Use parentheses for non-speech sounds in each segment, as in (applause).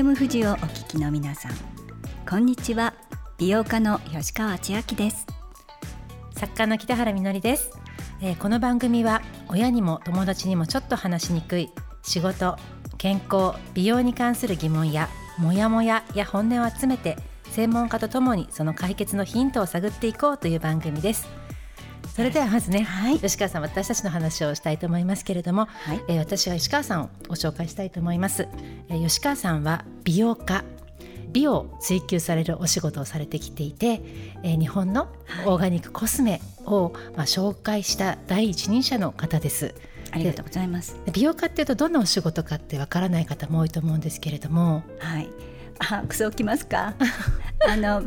FM 富士をお聞きの皆さんこんにちは。美容家の吉川千明です。作家の北原みのりです、えー、この番組は親にも友達にもちょっと話しにくい仕事健康美容に関する疑問やモヤモヤや本音を集めて専門家とともにその解決のヒントを探っていこうという番組です。それではまずね、はい、吉川さん私たちの話をしたいと思いますけれども、はい、えー、私は吉川さんをご紹介したいと思います、えー、吉川さんは美容家。美を追求されるお仕事をされてきていて、えー、日本のオーガニックコスメを、まあ、紹介した第一人者の方です。ありがとうございます。美容家っていうとどんなお仕事かってわからない方も多いと思うんですけれども。はい。あクソきますか？(laughs) あの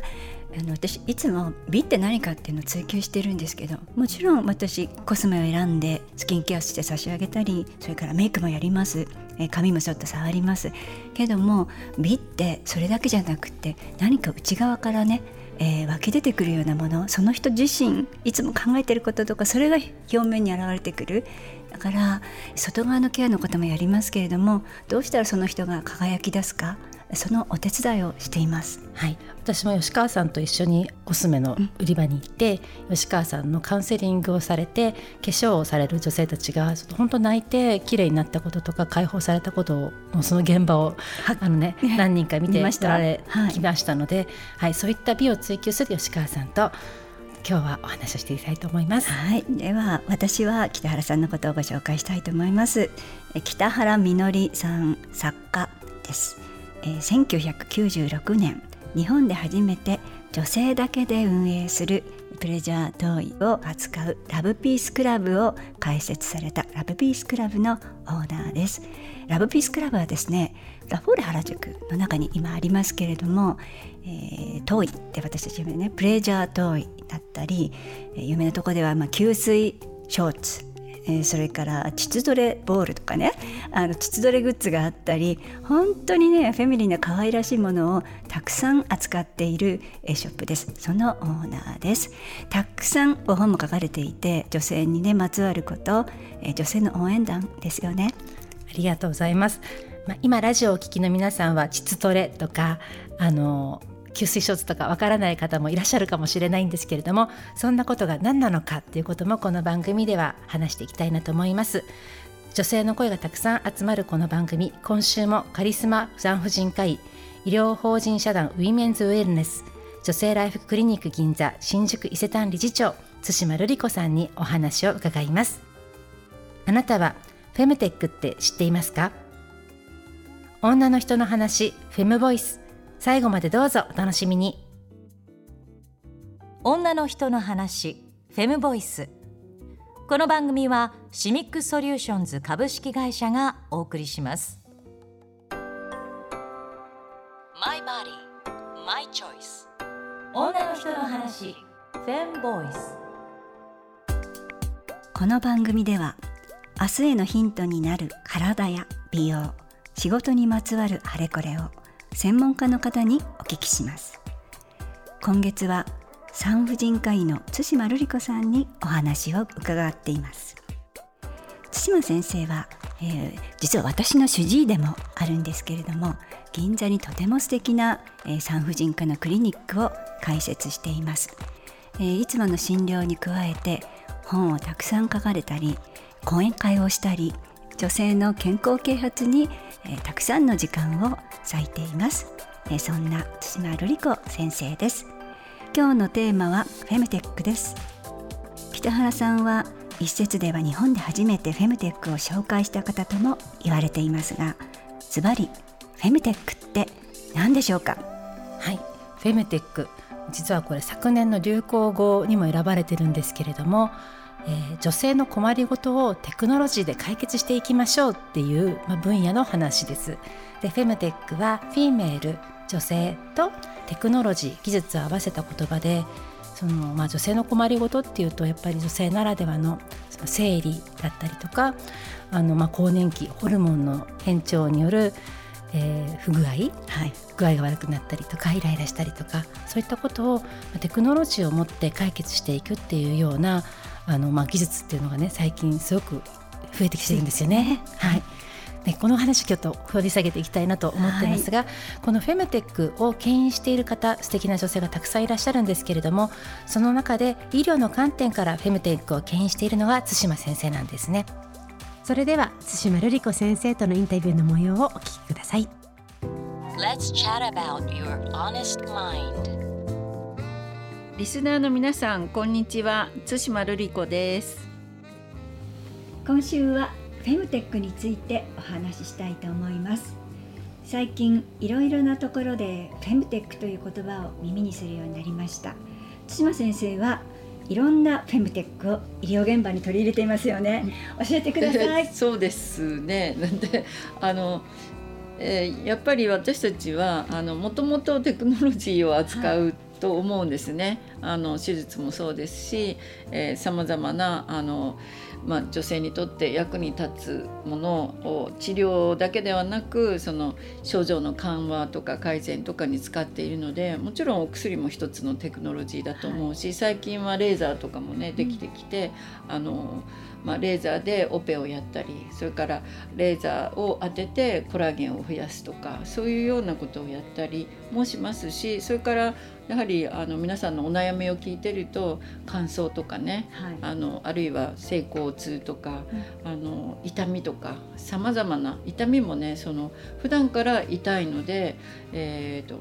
あの私いつも美って何かっていうのを追求してるんですけどもちろん私コスメを選んでスキンケアして差し上げたりそれからメイクもやります、え髪もちょっと触ります。けども美ってそれだけじゃなくて何か内側からねえー、湧き出てくるようなものその人自身いつも考えてることとかそれが表面に現れてくる。だから外側のケアのこともやりますけれどもどうしたらその人が輝き出すかそのお手伝いをしています。はい、私も吉川さんと一緒にコスメの売り場に行って、うん、吉川さんのカウンセリングをされて化粧をされる女性たちが本当泣いて綺麗になったこととか解放されたことをその現場をあのね何人か見ておられきましたので、はい、はい、そういった美を追求する吉川さんと今日はお話をしていきたいと思います。はい、では私は北原さんのことをご紹介したいと思います。北原みのりさん作家です。えー、1996年日本で初めて女性だけで運営するプレジャートイを扱うラブピースクラブを開設されたラブピースクラブのオーナーです。ラブピースクラブはですねラフォーレ原宿の中に今ありますけれども、えー、トイって私たちねプレジャートイだったり有名なとこでは、まあ、吸水ショーツえー、それから膣トレボールとかね。あの膣トレグッズがあったり本当にねフェミニンな可愛らしいものをたくさん扱っている、え、ショップです。そのオーナーです。たくさんご本も書かれていて女性にねまつわること、えー、女性の応援団ですよね。ありがとうございます。まあ、今ラジオをお聞きの皆さんは膣トレとかあの吸水ショーツとかわからない方もいらっしゃるかもしれないんですけれどもそんなことが何なのかっていうこともこの番組では話していきたいなと思います。女性の声がたくさん集まるこの番組今週もカリスマ産婦人科医医療法人社団ウィメンズウェルネス女性ライフクリニック銀座新宿伊勢丹理事長対馬瑠璃子さんにお話を伺います。あなたはフェムテックって知っていますか？女の人の話フェムボイス。最後までどうぞお楽しみに。女の人の話フェムボイスこの番組はシミックソリューションズ株式会社がお送りします。マイバディマイチョイス女の人の話フェムボイスこの番組では明日へのヒントになる体や美容仕事にまつわるあれこれを専門家の方にお聞きします。今月は産婦人科医の対馬瑠璃子さんにお話を伺っています。対馬先生は、えー、実は私の主治医でもあるんですけれども銀座にとても素敵な、えー、産婦人科のクリニックを開設しています、えー、いつもの診療に加えて本をたくさん書かれたり講演会をしたり女性の健康啓発に、えー、たくさんの時間を割いています、えー、そんな津島瑠璃子先生です。今日のテーマはフェムテックです。北原さんは一説では日本で初めてフェムテックを紹介した方とも言われていますがズバリフェムテックって何でしょうか？はい。フェムテック。実はこれ昨年の流行語にも選ばれてるんですけれどもえー、女性の困りごとをテクノロジーで解決していきましょうっていう、まあ、分野の話です。でフェムテックはフィーメール女性とテクノロジー技術を合わせた言葉でその、まあ、女性の困りごとっていうとやっぱり女性ならではのその生理だったりとかあの、まあ、更年期ホルモンの変調によるえー、不具合、はい、具合が悪くなったりとかイライラしたりとかそういったことをテクノロジーを持って解決していくっていうようなあの、まあ、技術っていうのがね最近すごく増えてきてるんですよね。はい。ね、この話ちょっと掘り下げていきたいなと思ってますが、はい、このフェムテックを牽引している方素敵な女性がたくさんいらっしゃるんですけれどもその中で医療の観点からフェムテックを牽引しているのが対馬先生なんですねそれでは対馬瑠璃子先生とのインタビューの模様をお聞きください。Let's chat about your honest mind. リスナーの皆さんこんにちは。対馬瑠璃子です。今週はフェムテックについてお話ししたいと思います。最近いろいろなところでフェムテックという言葉を耳にするようになりました。対馬先生はいろんなフェムテックを医療現場に取り入れていますよね、教えてください。(laughs) そうですね。(laughs) なんであのえー、やっぱり私たちはあのもともとテクノロジーを扱うと思うんですね。あの手術もそうですしさまざまなあのまあ、女性にとって役に立つものを治療だけではなくその症状の緩和とか改善とかに使っているのでもちろんお薬も一つのテクノロジーだと思うし、はい、最近はレーザーとかもねできてきて、うん、あのまあ、レーザーでオペをやったりそれからレーザーを当ててコラーゲンを増やすとかそういうようなことをやったりもしますしそれからやはりあの皆さんのお悩みを聞いてると乾燥とかね、はい、あのあるいは性交痛とか、うん、あの痛みとかさまざまな痛みもねその普段から痛いので、えーと、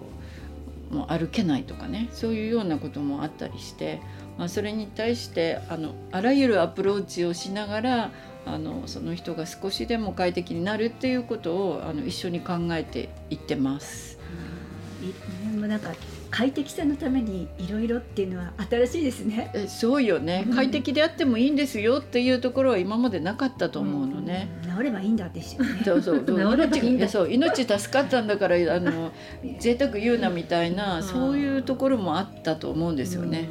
もう歩けないとかねそういうようなこともあったりして、まあ、それに対してあのあらゆるアプローチをしながらあのその人が少しでも快適になるっていうことをあの一緒に考えていってます。うん、もなんか快適さのためにいろいろっていうのは新しいですね。えそうよね、快適であってもいいんですよっていうところは今までなかったと思うのね。うん、治ればいいんだですよね。そうそう (laughs) 治ればいいんだ。そう命助かったんだからあの贅沢言うなみたいな、そういうところもあったと思思うんですよね。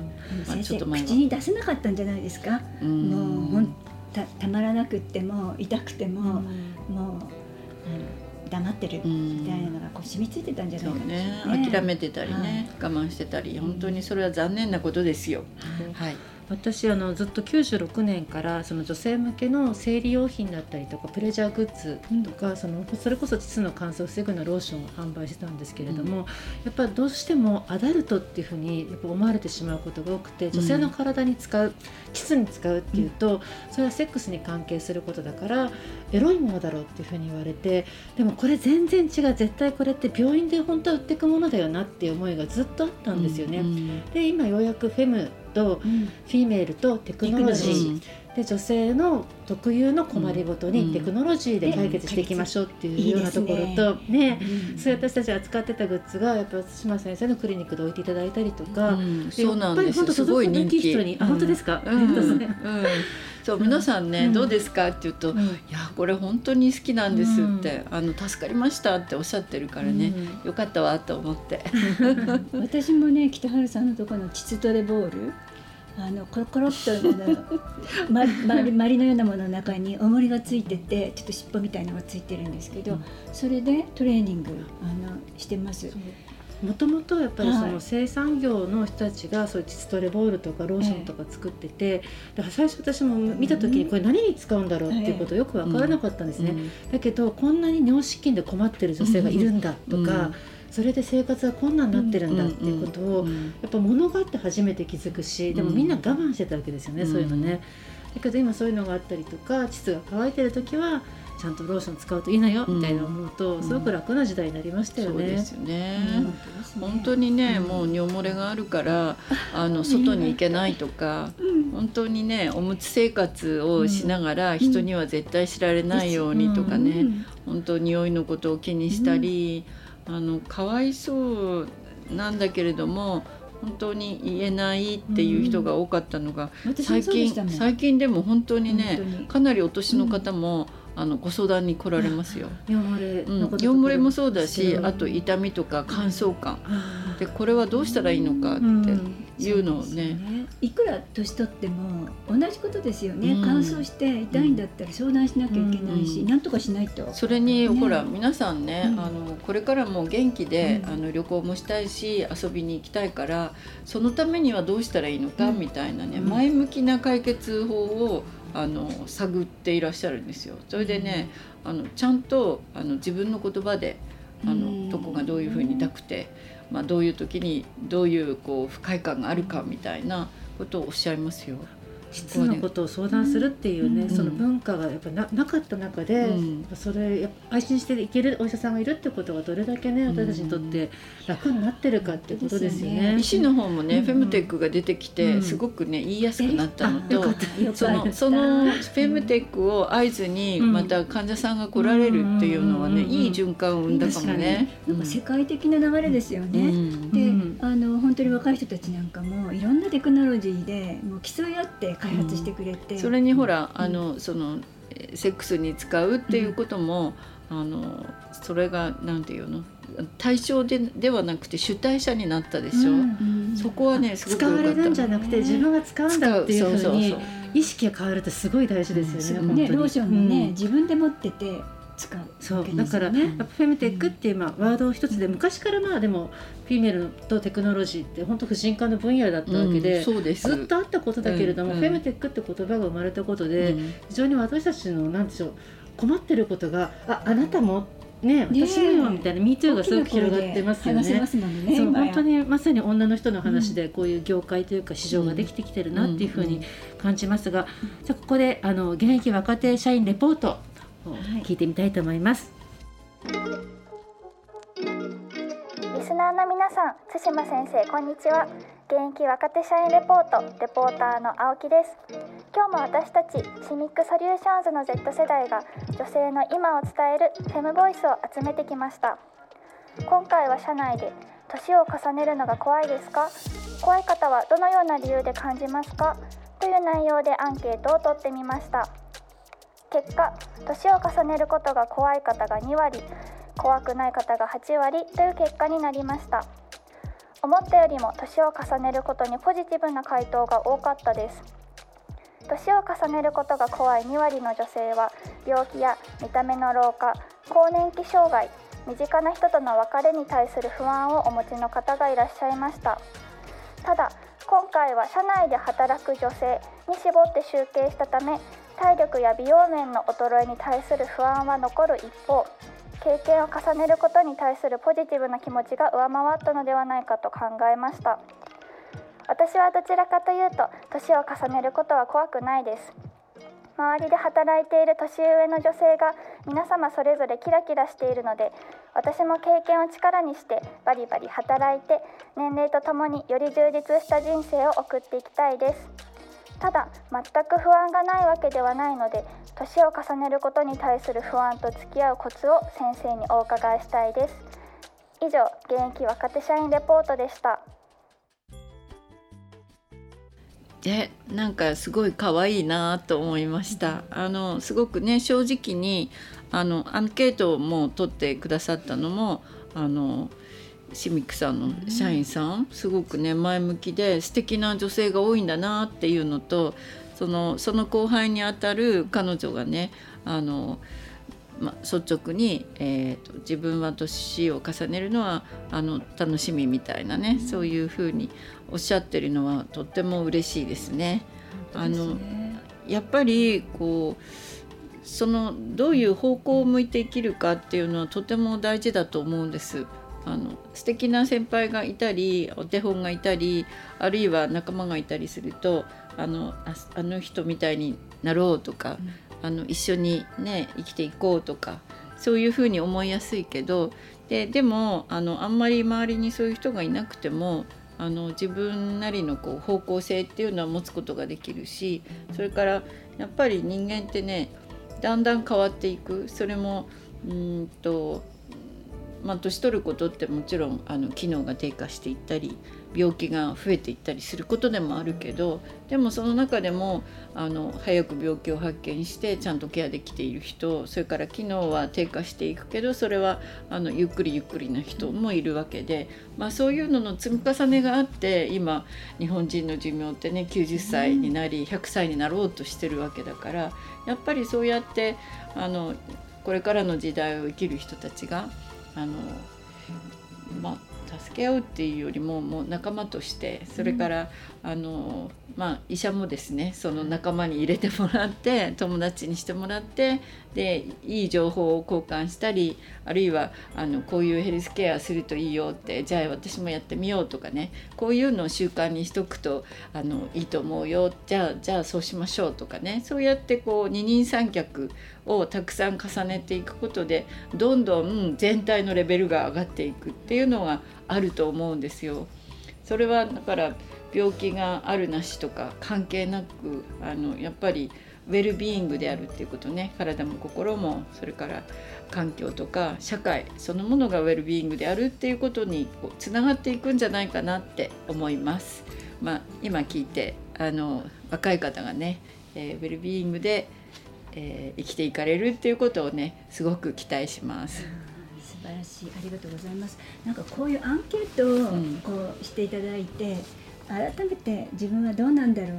まあ、ちょっと口に出せなかったんじゃないですか？うもうほんたたまらなくっても痛くても、もう。黙ってるみたいなのがこう染みついてたんじゃないかね、ね、諦めてたりね、はい、我慢してたり。本当にそれは残念なことですよ。はい、はい私あのずっと96年からその女性向けの生理用品だったりとかプレジャーグッズとか、うん、そのそれこそ膣の乾燥を防ぐようなローションを販売してたんですけれども、うん、やっぱりどうしてもアダルトっていうふうにやっぱ思われてしまうことが多くて女性の体に使う、膣に使うっていうと、それはセックスに関係することだからエロいものだろうっていうふうに言われてでもこれ全然違う絶対これって病院で本当は売っていくものだよなっていう思いがずっとあったんですよね。うんうん、で今ようやくフェムと、フィメールとテクノロジーで女性の特有の困りごとにテクノロジーで解決していきましょうっていうようなところとね。そういう私たち扱ってたグッズがやっぱ島先生のクリニックで置いていただいたりとか、そうなんですすごい人気。人に、あ本当ですか、そう皆さんね、どうですかって言うと、いやこれ本当に好きなんですって、あの助かりましたっておっしゃってるからね、よかったわと思って。(laughs) 私もね北原さんのところの膣トレボールあのコロコロっと (laughs) まままりのようなものの中に重りがついててちょっと尻尾みたいなのがついてるんですけど、うん、それでトレーニングあのしてます。もともとやっぱりその生産業の人たちがそういうチストレボールとかローションとか作ってて、だから最初私も見た時にこれ何に使うんだろうっていうことをよく分からなかったんですね、だけどこんなに尿失禁で困ってる女性がいるんだとか、それで生活は困難になってるんだっていうことをやっぱ物があって初めて気づくしでもみんな我慢してたわけですよね、そういうのね。だけど今そういうのがあったりとか膣が乾いてる時はちゃんとローション使うといいのよみたいな思うと、すごく楽な時代になりましたよね。そうですよね。本当にね、もう尿漏れがあるからあの外に行けないとか、本当にねおむつ生活をしながら人には絶対知られないようにとかね、本当匂いのことを気にしたり。あのかわいそうなんだけれども本当に言えないっていう人が多かったのが、うん、最近、ね、最近でも本当にねかなりお年の方も、うん、あのご相談に来られますよ。尿漏れ、うん、尿漏れもそうだしあと痛みとか乾燥感。でこれはどうしたらいいのかって。いうのをね。いくら年取っても同じことですよね、うん。乾燥して痛いんだったら相談しなきゃいけないし、うん。なんとかしないと。それに、ね。ほら皆さんね、うん。あのこれからも元気で、うん。あの旅行もしたいし遊びに行きたいからそのためにはどうしたらいいのか、うん。みたいなね、うん。前向きな解決法をあの探っていらっしゃるんですよ。それでね、あのちゃんとあの自分の言葉であの、うんどこがどういうふうに痛くて、まあ、どういう時にどういうこう不快感があるかみたいなことをおっしゃいますよ。質のことを相談するっていうね、うん。その文化がやっぱななかった中で、うん。それやっぱ安心していけるお医者さんがいるってことがどれだけねうん。私たちにとって楽になってるかってことですよね。医師の方もね、うん。フェムテックが出てきて、うん。すごくね言いやすくなったのと、あよかった。よかった。そのそのフェムテックを合図にうん。また患者さんが来られるっていうのはね、うん。いい循環を生んだかもね。なんか世界的な流れですようね。ん。で、うん。あの本当に若い人たちなんかもいろんなテクノロジーでもう競い合って開発してくれて、それにほら、あのそのえーセックスに使うっていうことも、あのそれがなんていうの？対象でではなくて主体者になったでしょ？うん。うんそこはねすごく使われるんじゃななくて自分が使うんだっていうふうに意識が変わるってすごい大事ですよね。うん。ねローションもね、うん。自分で持ってて使うわけそうだ。からフェムテックっていうまあワード一つで昔からまあでもフィメールとテクノロジーって本当婦人科の分野だったわけで、うんそうです。ずっとあったことだけれども、うんフェムテックって言葉が生まれたことで、うん。非常に私たちのなんでしょう困ってることがああなたもねね私もよみたいな MeToo がすごく広がってますよね。そう本当にまさに女の人の話でこういう業界というか市場ができてきてるなっていうふうに感じますが、じゃあここであの現役若手社員レポートを聞いてみたいと思います。リスナーの皆さん、対馬先生、こんにちは。現役若手社員レポート、レポーターの青木です。今日も私たちシミックソリューションズの Z 世代が女性の今を伝えるフェムボイスを集めてきました。今回は社内で年を重ねるのが怖いですか？怖い方はどのような理由で感じますか？という内容でアンケートを取ってみました。結果、年を重ねることが怖い方が2割、怖くない方が8割という結果になりました。思ったよりも年を重ねることにポジティブな回答が多かったです。年を重ねることが怖い2割の女性は病気や見た目の老化更年期障害身近な人との別れに対する不安をお持ちの方がいらっしゃいました。ただ今回は社内で働く女性に絞って集計したため体力や美容面の衰えに対する不安は残る一方経験を重ねることに対するポジティブな気持ちが上回ったのではないかと考えました。私はどちらかというと年を重ねることは怖くないです。周りで働いている年上の女性が皆様それぞれキラキラしているので私も経験を力にしてバリバリ働いて年齢とともにより充実した人生を送っていきたいです。ただ全く不安がないわけではないので年を重ねることに対する不安と付き合うコツを先生にお伺いしたいです以上現役若手社員レポートでしたでなんかすごい可愛いなと思いました。あのすごくね正直にあのアンケートも取ってくださったのもあのシミックさんの社員さん、すごくね前向きで素敵な女性が多いんだなっていうのとそのその後輩にあたる彼女がねあのま、率直に、えーと自分は年を重ねるのはあの楽しみみたいなね、そういうふうにおっしゃってるのはとっても嬉しいですね。あのやっぱりこうそのどういう方向を向いて生きるかっていうのはとても大事だと思うんです。あの素敵な先輩がいたりお手本がいたりあるいは仲間がいたりするとあのああの人みたいになろうとか、あの一緒にね生きていこうとかそういうふうに思いやすいけどででもあのあんまり周りにそういう人がいなくてもあの自分なりのこう方向性っていうのは持つことができるしそれからやっぱり人間ってねだんだん変わっていく。それもうんとまあ、年取ることってもちろんあの機能が低下していったり病気が増えていったりすることでもあるけどでもその中でもあの早く病気を発見してちゃんとケアできている人それから機能は低下していくけどそれはあのゆっくりゆっくりな人もいるわけで、まあ、そういうのの積み重ねがあって今日本人の寿命ってね90歳になり100歳になろうとしてるわけだからやっぱりそうやってあのこれからの時代を生きる人たちがあのまあ助け合うっていうよりももう仲間としてそれから、うん、あのまあ、医者もですねその仲間に入れてもらって友達にしてもらってでいい情報を交換したりあるいはあのこういうヘルスケアするといいよってじゃあ私もやってみようとかねこういうのを習慣にしとくとあのいいと思うよ。じゃあじゃあそうしましょうとかねそうやってこう二人三脚をたくさん重ねていくことでどんどん全体のレベルが上がっていくっていうのがあると思うんですよ。それはだから病気があるなしとか関係なくあのやっぱりウェルビーイングであるっていうことね体も心もそれから環境とか社会そのものがウェルビーイングであるっていうことにつながっていくんじゃないかなって思います。まあ、今聞いてあの若い方がね、えー、ウェルビーイングで、えー、生きていかれるっていうことをねすごく期待します。素晴らしい。ありがとうございます。なんかこういうアンケートをこうしていただいて、改めて自分はどうなんだろう。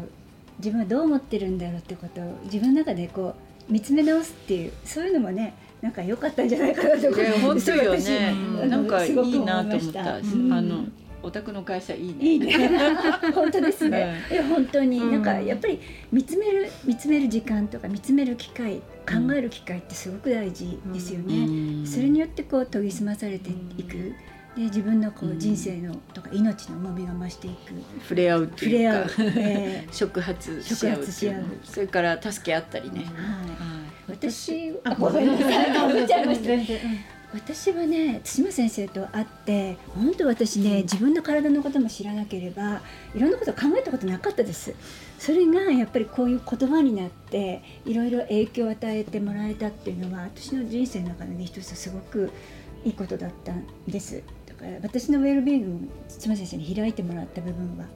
自分はどう思ってるんだろうってことを自分の中でこう見つめ直すっていうそういうのもねなんか良かったんじゃないかなと思って、本当よね。なんかいいなと思った。あのお宅の会社いいね。いいね。(laughs) 本当ですね。いや本当に、なんかやっぱり見つめる見つめる時間とか見つめる機会考える機会ってすごく大事ですよね。それによってこう研ぎ澄まされていく。で自分のこう人生のとか命の重みが増していく、触れ合うっていうか。触れ合う、えー、(laughs) 触発し合うし合う。それから助け合ったりね、はい、私あごめんなさい私はね対馬先生と会って本当私ね自分の体のことも知らなければいろんなこと考えたことなかったです。それがやっぱりこういう言葉になっていろいろ影響を与えてもらえたっていうのは私の人生の中でね一つすごくいいことだったんです。私のウェルビーイングも土間先生に開いてもらった部分は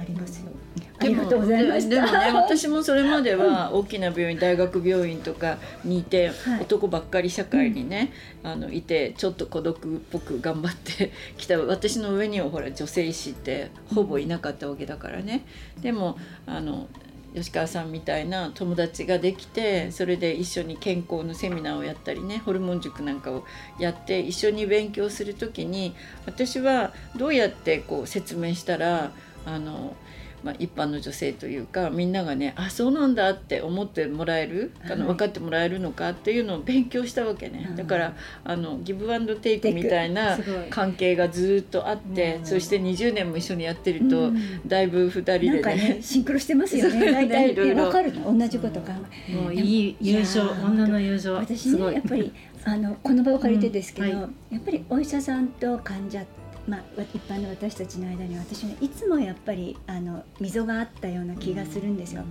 ありますよ。ありがとうございましでもね私もそれまでは大きな病院大学病院とかにいて、はい、男ばっかり社会にね、うん、あのいてちょっと孤独っぽく頑張ってきた。私の上にはほら女性医師ってほぼいなかったわけだからね。でもあの吉川さんみたいな友達ができてそれで一緒に健康のセミナーをやったりねホルモン塾なんかをやって一緒に勉強する時に私はどうやってこう説明したらあのまあ、一般の女性というかみんながねあそうなんだって思ってもらえる、あの分かってもらえるのかっていうのを勉強したわけね、だからあのギブアンドテイクみたいな関係がずっとあって、そして20年も一緒にやってると、だいぶ2人でね。ねシンクロしてますよね。(laughs) 大体。分かるの？同じこと考え、もういい友情女の友情私ねやっぱりあのこの場を借りてですけど、やっぱりお医者さんと患者まあ、一般の私たちの間に私はいつもやっぱりあの溝があったような気がするんですよ。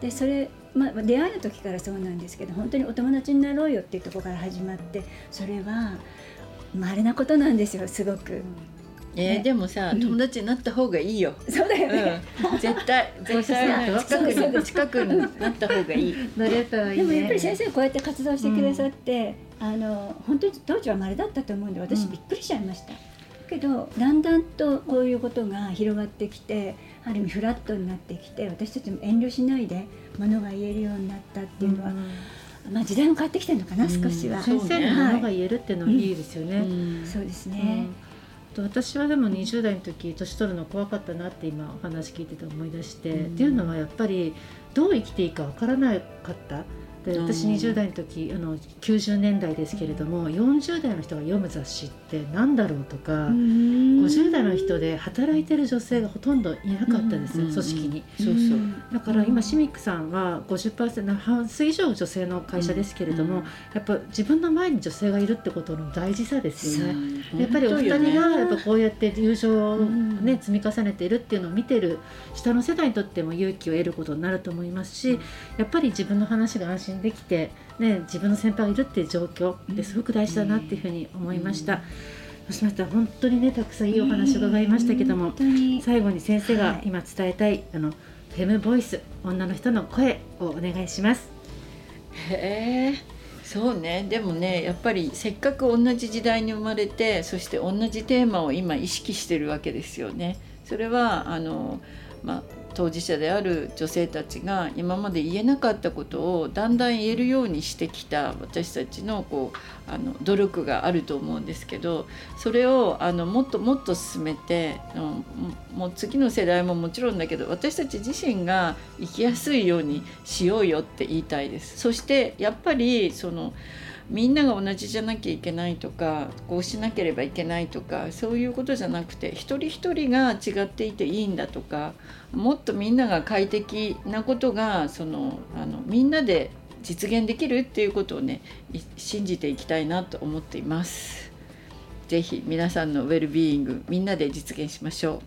でそれ、まあ、出会いの時からそうなんですけど本当にお友達になろうよっていうところから始まってそれは稀なことなんですよすごく。えー、でもさ、友達になった方がいいよ。そうだよね。うん、絶対 (laughs) 絶対近くに近くになった方がいい。でもやっぱり先生こうやって活動してくださって、うん、あの本当に当時は稀だったと思うんで私びっくりしちゃいました。けどだんだんとこういうことが広がってきてある意味フラットになってきて私たちも遠慮しないでものが言えるようになったっていうのは、うん、まあ時代も変わってきてるのかな、うん、少しは。先生のものが言えるっていうのはいいですよね。そうですね。私はでも20代の時年取るの怖かったなって今お話聞いてて思い出して、っていうのはやっぱりどう生きていいかわからなかったで私20代の時あの90年代ですけれども40代の人が読む雑誌って何だろうとか50代の人で働いてる女性がほとんどいなかったです組織に。そうそう。だから今シミックさんは50%半数以上女性の会社ですけれどもやっぱ自分の前に女性がいるってことの大事さですよね。やっぱりお二人がやっぱこうやって友情をね積み重ねているっていうのを見てる下の世代にとっても勇気を得ることになると思いますしやっぱり自分の話が安心信できて、ね、自分の先輩がいるっていう状況ですごく大事だなっていうふうに思いました。そうしましたら本当にねたくさんいいお話を伺いましたけども、最後に先生が今伝えたい、あのフェムボイス女の人の声をお願いします。へえそうねでもねやっぱりせっかく同じ時代に生まれてそして同じテーマを今意識してるわけですよね。それはあの、まあ、当事者である女性たちが今まで言えなかったことをだんだん言えるようにしてきた私たちのこうあの努力があると思うんですけどそれをあのもっともっと進めて、もう次の世代ももちろんだけど私たち自身が生きやすいようにしようよって言いたいです。そしてやっぱりそのみんなが同じじゃなきゃいけないとかこうしなければいけないとかそういうことじゃなくて一人一人が違っていていいんだとかもっとみんなが快適なことがそのあのみんなで実現できるっていうことをね信じていきたいなと思っています。ぜひ皆さんのウェルビーイングみんなで実現しましょう。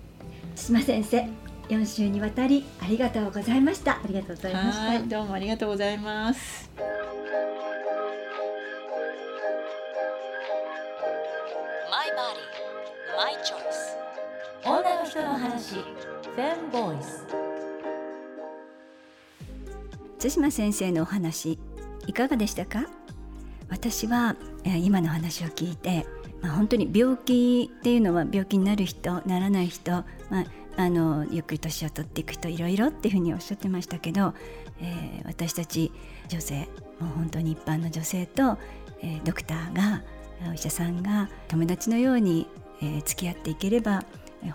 島先生4週にわたりありがとうございましたありがとうございましたどうもありがとうございます女の人の話フェンボイス対馬先生のお話いかがでしたか？私は今の話を聞いて、まあ、本当に病気っていうのは病気になる人ならない人、まあ、あのゆっくり年を取っていく人いろいろっていうふうにおっしゃってましたけど、えー、私たち女性もう本当に一般の女性と、えー、ドクターがお医者さんが友達のように、えー、付き合っていければ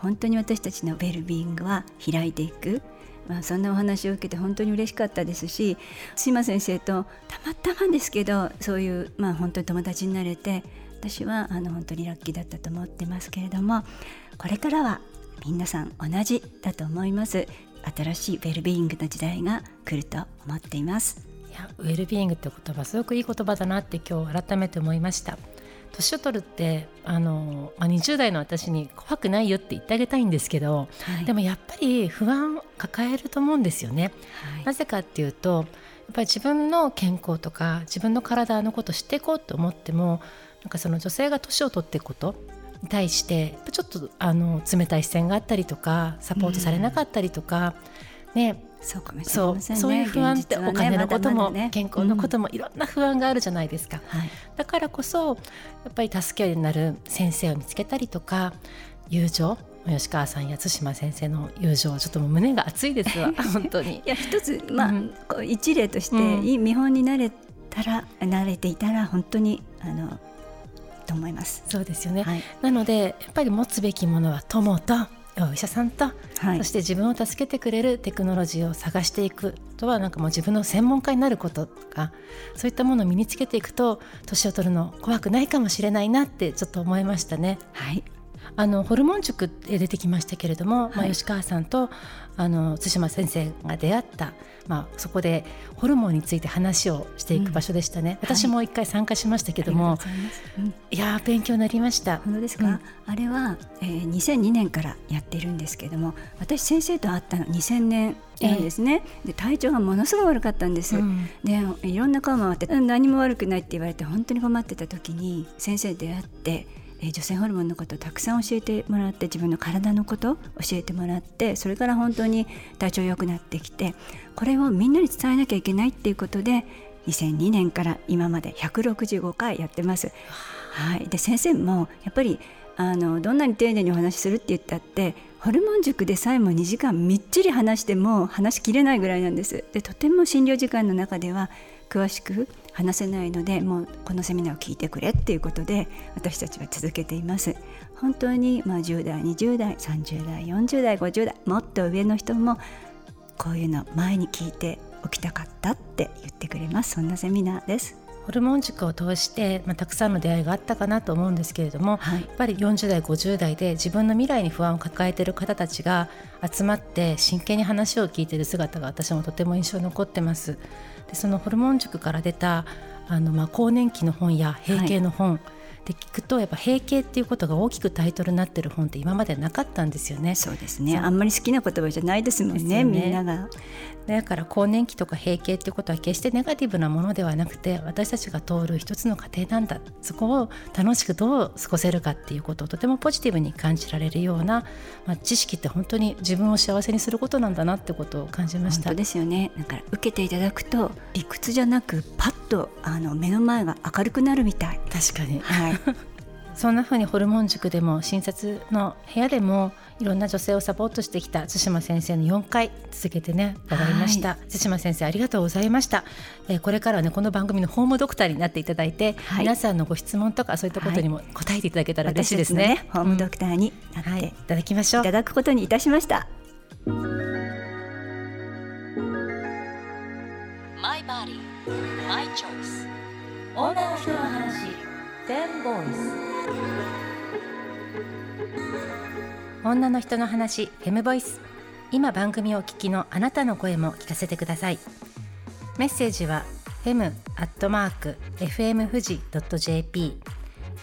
本当に私たちのウェルビーイングは開いていく、まあ、そんなお話を受けて本当に嬉しかったですし島先生とたまたまですけどそういう、まあ、本当に友達になれて私はあの本当にラッキーだったと思ってますけれどもこれからは皆さん同じだと思います。新しいウェルビーイングの時代が来ると思っています。いやウェルビーイングって言葉すごくいい言葉だなって今日改めて思いました。年を取るってあの、まあ、20代の私に怖くないよって言ってあげたいんですけど、はい、でもやっぱり不安抱えると思うんですよね。はい、なぜかっていうとやっぱり自分の健康とか自分の体のことを知っていこうと思ってもなんかその女性が年を取っていくことに対してちょっとあの冷たい視線があったりとかサポートされなかったりとか、うん、ねそうかもしれませんね。そういう不安って、お金のことも、ね、健康のこともいろんな不安があるじゃないですか、うんはい、だからこそやっぱり助けになる先生を見つけたりとか友情吉川さんや対馬先生の友情ちょっともう胸が熱いですわ。(laughs) 本当に。いや一つまあ、うん、こう一例として、いい見本になれたら慣れていたら本当にあのと思います。そうですよね、はい、なのでやっぱり持つべきものは友とお医者さんと、はい、そして自分を助けてくれるテクノロジーを探していくとはなんかもう自分の専門家になることとかそういったものを身につけていくと年を取るの怖くないかもしれないなってちょっと思いましたね。はい。あのホルモン塾で出てきましたけれども、はい、まあ、吉川さんとあの対馬先生が出会った、まあ、そこでホルモンについて話をしていく場所でしたね、うん、私も一回参加しましたけども、はい。うん、いや勉強になりました。本当ですか、うん、あれは、えー、2002年からやってるんですけども私先生と会ったの2000年なんですね、えー、で体調がものすごい悪かったんです、でいろんな顔回って、何も悪くないって言われて本当に困ってた時に先生出会ってえ女性ホルモンのことをたくさん教えてもらって自分の体のことを教えてもらってそれから本当に体調良くなってきてこれをみんなに伝えなきゃいけないっていうことで2002年から今まで165回やってます。はい、で先生もやっぱりあのどんなに丁寧にお話しするって言ったってホルモン塾でさえも2時間みっちり話しても話しきれないぐらいなんです。でとても診療時間の中では詳しく話せないのでもうこのセミナーを聞いてくれっていうことで私たちは続けています。本当にまあ10代20代30代40代50代もっと上の人もこういうの前に聞いておきたかったって言ってくれます。そんなセミナーです。ホルモン塾を通して、まあ、たくさんの出会いがあったかなと思うんですけれども、はい、やっぱり40代50代で自分の未来に不安を抱えている方たちが集まって真剣に話を聞いている姿が私もとても印象に残ってます。でそのホルモン塾から出たあの、まあ、更年期の本や閉経の本、はいで聞くとやっぱ閉経っていうことが大きくタイトルになってる本って今までなかったんですよね。そうですねあんまり好きな言葉じゃないですもんね、ね、みんなが。だから更年期とか閉経っていうことは決してネガティブなものではなくて私たちが通る一つの過程なんだそこを楽しくどう過ごせるかっていうことをとてもポジティブに感じられるような、まあ、知識って本当に自分を幸せにすることなんだなってことを感じました。ですよねだから受けていただくと理屈じゃなくパッとあの目の前が明るくなるみたい。確かに、はい。(laughs) そんな風にホルモン塾でも診察の部屋でもいろんな女性をサポートしてきた対馬先生の4回続けてね伺いました、対馬先生ありがとうございました、えー、これからはねこの番組のホームドクターになっていただいて、はい、皆さんのご質問とかそういったことにも答えていただけたら嬉しいですね。ね、ホームドクターになって、いただきましょう。いただくことにいたしました女の人の話10 boys 女の人の話フェムボイス今番組をお聞きのあなたの声も聞かせてください。メッセージは fem アットマーク fm 富士 .jp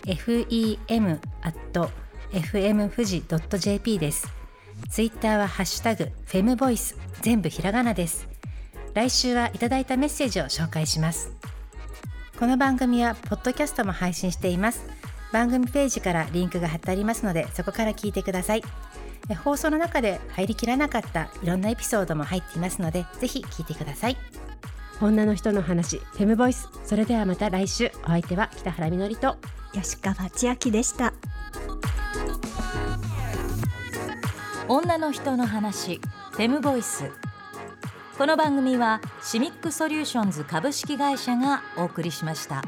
fem アット fm 富士 .jp です。ツイッターはハッシュタグフェムボイス全部ひらがなです。来週はいただいたメッセージを紹介します。この番組はポッドキャストも配信しています。番組ページからリンクが貼ってありますのでそこから聞いてください。放送の中で入りきらなかったいろんなエピソードも入っていますのでぜひ聞いてください。女の人の話フェムボイス。それではまた来週。お相手は北原みのりと吉川千秋でした。女の人の話フェムボイスこの番組はシミックソリューションズ株式会社がお送りしました。